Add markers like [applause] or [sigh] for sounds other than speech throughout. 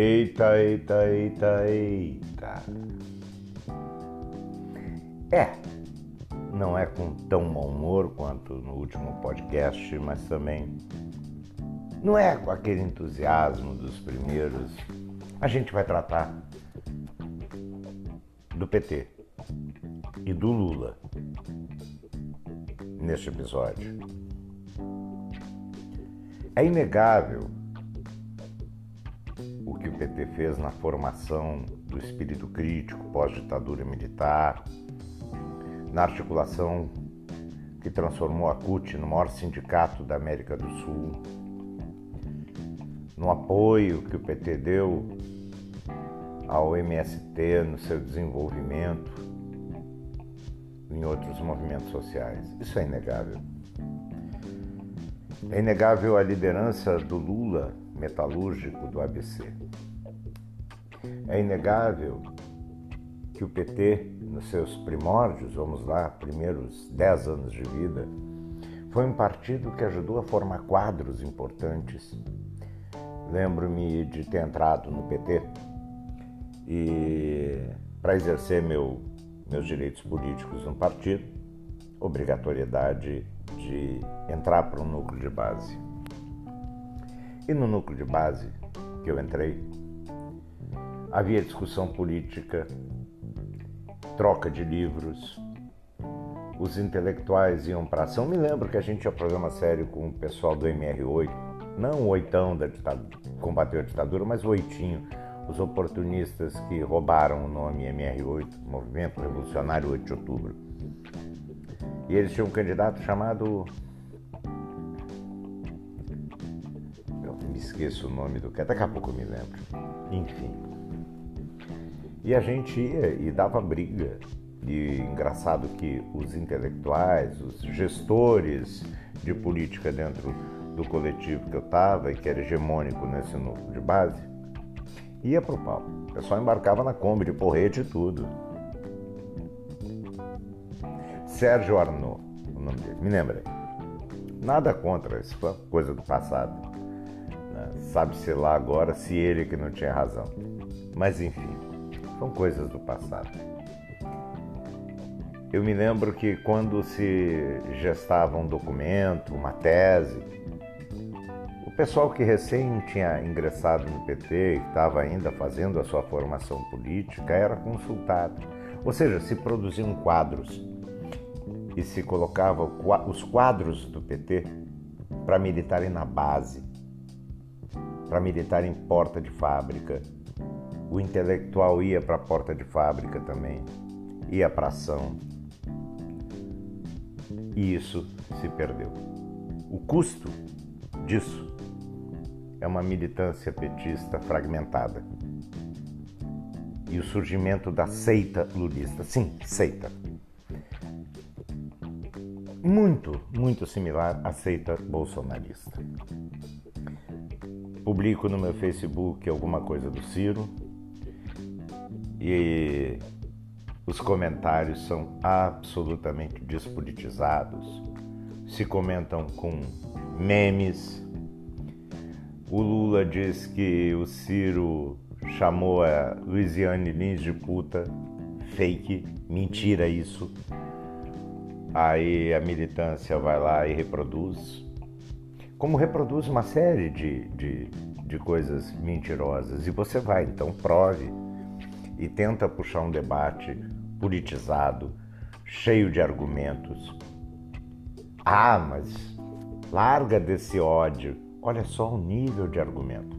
Eita, eita, eita, eita. É, não é com tão mau humor quanto no último podcast, mas também não é com aquele entusiasmo dos primeiros. A gente vai tratar do PT e do Lula neste episódio. É inegável o que o PT fez na formação do espírito crítico pós-ditadura militar, na articulação que transformou a CUT no maior sindicato da América do Sul, no apoio que o PT deu ao MST no seu desenvolvimento, em outros movimentos sociais. Isso é inegável. É inegável a liderança do Lula, metalúrgico do ABC. É inegável que o PT, nos seus primórdios, vamos lá, primeiros dez anos de vida, foi um partido que ajudou a formar quadros importantes. Lembro-me de ter entrado no PT e para exercer meu, meus direitos políticos no partido, obrigatoriedade de entrar para um núcleo de base. E no núcleo de base que eu entrei, havia discussão política, troca de livros, os intelectuais iam para ação. Me lembro que a gente tinha programa sério com o pessoal do MR8, não o oitão da ditadura, combateu a ditadura, mas o oitinho, os oportunistas que roubaram o nome MR8, Movimento Revolucionário 8 de Outubro. E eles tinham um candidato chamado. Me esqueço o nome do cara, daqui a pouco eu me lembro. Enfim. E a gente ia e dava briga. E engraçado que os intelectuais, os gestores de política dentro do coletivo que eu estava e que era hegemônico nesse núcleo de base, ia pro pau. O pessoal embarcava na Kombi de porrete e tudo. Sérgio Arnaud, o nome dele, me lembrei. Nada contra, isso foi coisa do passado. Né? Sabe-se lá agora se ele que não tinha razão. Mas enfim, são coisas do passado. Eu me lembro que quando se gestava um documento, uma tese, o pessoal que recém tinha ingressado no PT e estava ainda fazendo a sua formação política era consultado. Ou seja, se produziam quadros e se colocava os quadros do PT para militarem na base, para militar em porta de fábrica. O intelectual ia para a porta de fábrica também, ia para ação. E isso se perdeu. O custo disso é uma militância petista fragmentada. E o surgimento da seita lulista. Sim, seita muito, muito similar à seita bolsonarista. Publico no meu Facebook alguma coisa do Ciro e os comentários são absolutamente despolitizados. Se comentam com memes. O Lula diz que o Ciro chamou a Luiziane Lins de puta. Fake, mentira isso. Aí a militância vai lá e reproduz, como reproduz uma série de, de, de coisas mentirosas. E você vai, então prove e tenta puxar um debate politizado, cheio de argumentos. Ah, mas larga desse ódio. Olha só o nível de argumento.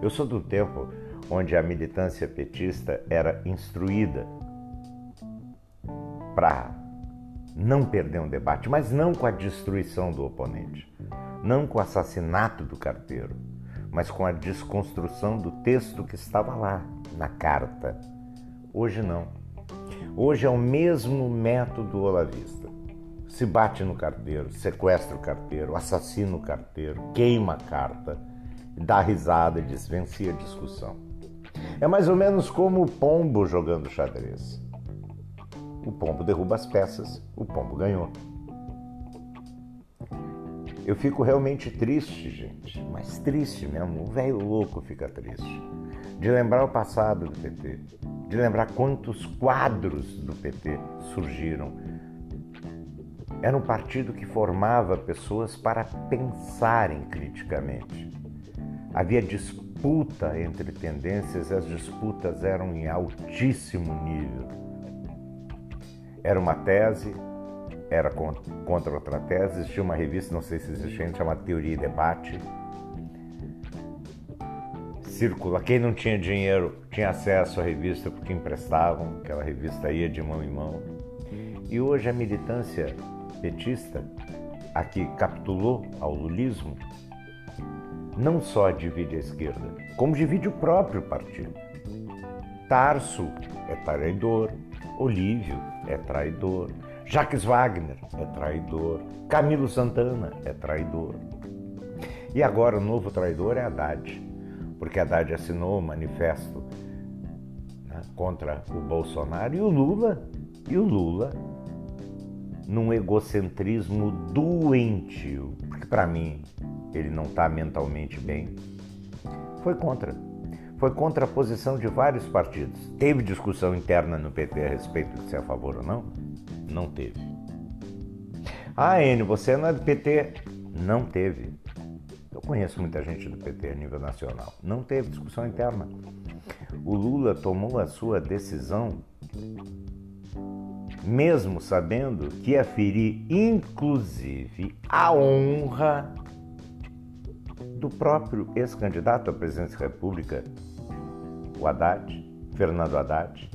Eu sou do tempo onde a militância petista era instruída para não perder um debate, mas não com a destruição do oponente, não com o assassinato do carteiro, mas com a desconstrução do texto que estava lá, na carta. Hoje não. Hoje é o mesmo método olavista. Se bate no carteiro, sequestra o carteiro, assassina o carteiro, queima a carta, dá risada e desvencia a discussão. É mais ou menos como o pombo jogando xadrez. O pombo derruba as peças, o pombo ganhou. Eu fico realmente triste, gente, mas triste mesmo. O velho louco fica triste de lembrar o passado do PT, de lembrar quantos quadros do PT surgiram. Era um partido que formava pessoas para pensarem criticamente. Havia disputa entre tendências e as disputas eram em altíssimo nível. Era uma tese, era contra outra tese, existia uma revista, não sei se existe ainda, chamada Teoria e Debate, circula. Quem não tinha dinheiro tinha acesso à revista porque emprestavam, aquela revista ia de mão em mão. E hoje a militância petista, a que capitulou ao lulismo, não só divide a esquerda, como divide o próprio partido. Tarso é traidor, Olívio é traidor, Jacques Wagner é traidor, Camilo Santana é traidor. E agora o novo traidor é Haddad porque Haddad assinou o manifesto né, contra o Bolsonaro e o Lula, e o Lula, num egocentrismo doentio, porque para mim ele não está mentalmente bem, foi contra. Foi contra a posição de vários partidos. Teve discussão interna no PT a respeito de ser a favor ou não? Não teve. Ah, Enio, você não é do PT? Não teve. Eu conheço muita gente do PT a nível nacional. Não teve discussão interna. O Lula tomou a sua decisão, mesmo sabendo que ia ferir, inclusive, a honra do próprio ex-candidato à presidência da República, o Haddad, Fernando Haddad,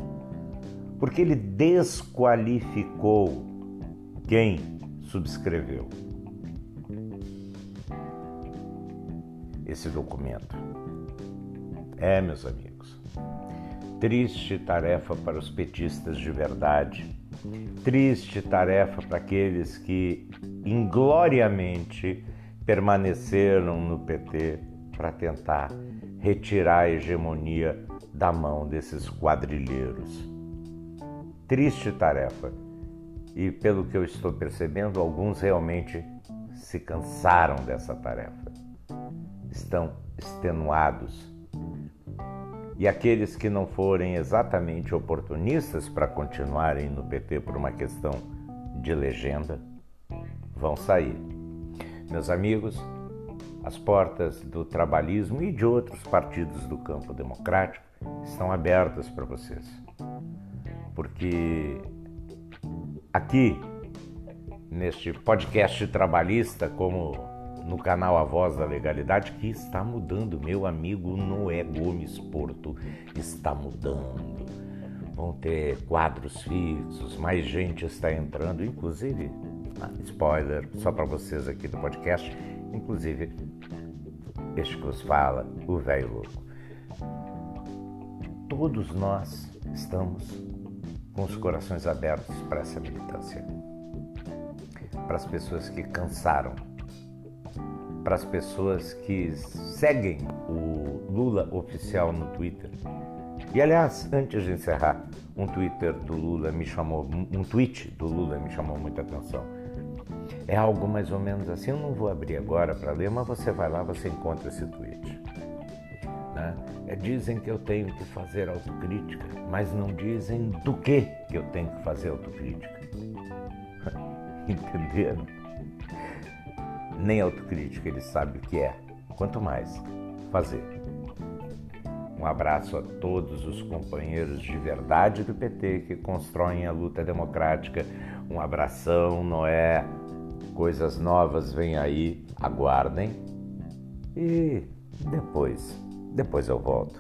porque ele desqualificou quem subscreveu. esse documento. É, meus amigos, triste tarefa para os petistas de verdade, triste tarefa para aqueles que ingloriamente permaneceram no PT para tentar retirar a hegemonia da mão desses quadrilheiros. Triste tarefa. E pelo que eu estou percebendo, alguns realmente se cansaram dessa tarefa estão extenuados. E aqueles que não forem exatamente oportunistas para continuarem no PT por uma questão de legenda vão sair. Meus amigos, as portas do trabalhismo e de outros partidos do campo democrático estão abertas para vocês. Porque aqui, neste podcast trabalhista, como no canal A Voz da Legalidade que está mudando. Meu amigo Noé Gomes Porto está mudando. Vão ter quadros fixos, mais gente está entrando, inclusive, ah, spoiler, só para vocês aqui do podcast, inclusive este que vos fala, o velho louco. Todos nós estamos com os corações abertos para essa militância. Para as pessoas que cansaram para as pessoas que seguem o Lula oficial no Twitter. E aliás, antes de encerrar, um Twitter do Lula me chamou, um tweet do Lula me chamou muita atenção. É algo mais ou menos assim, eu não vou abrir agora para ler, mas você vai lá, você encontra esse tweet. É, dizem que eu tenho que fazer autocrítica, mas não dizem do que que eu tenho que fazer autocrítica. [laughs] Entenderam? nem autocrítica ele sabe o que é, quanto mais fazer. Um abraço a todos os companheiros de verdade do PT que constroem a luta democrática. Um abração, Noé. Coisas novas vêm aí, aguardem. E depois, depois eu volto.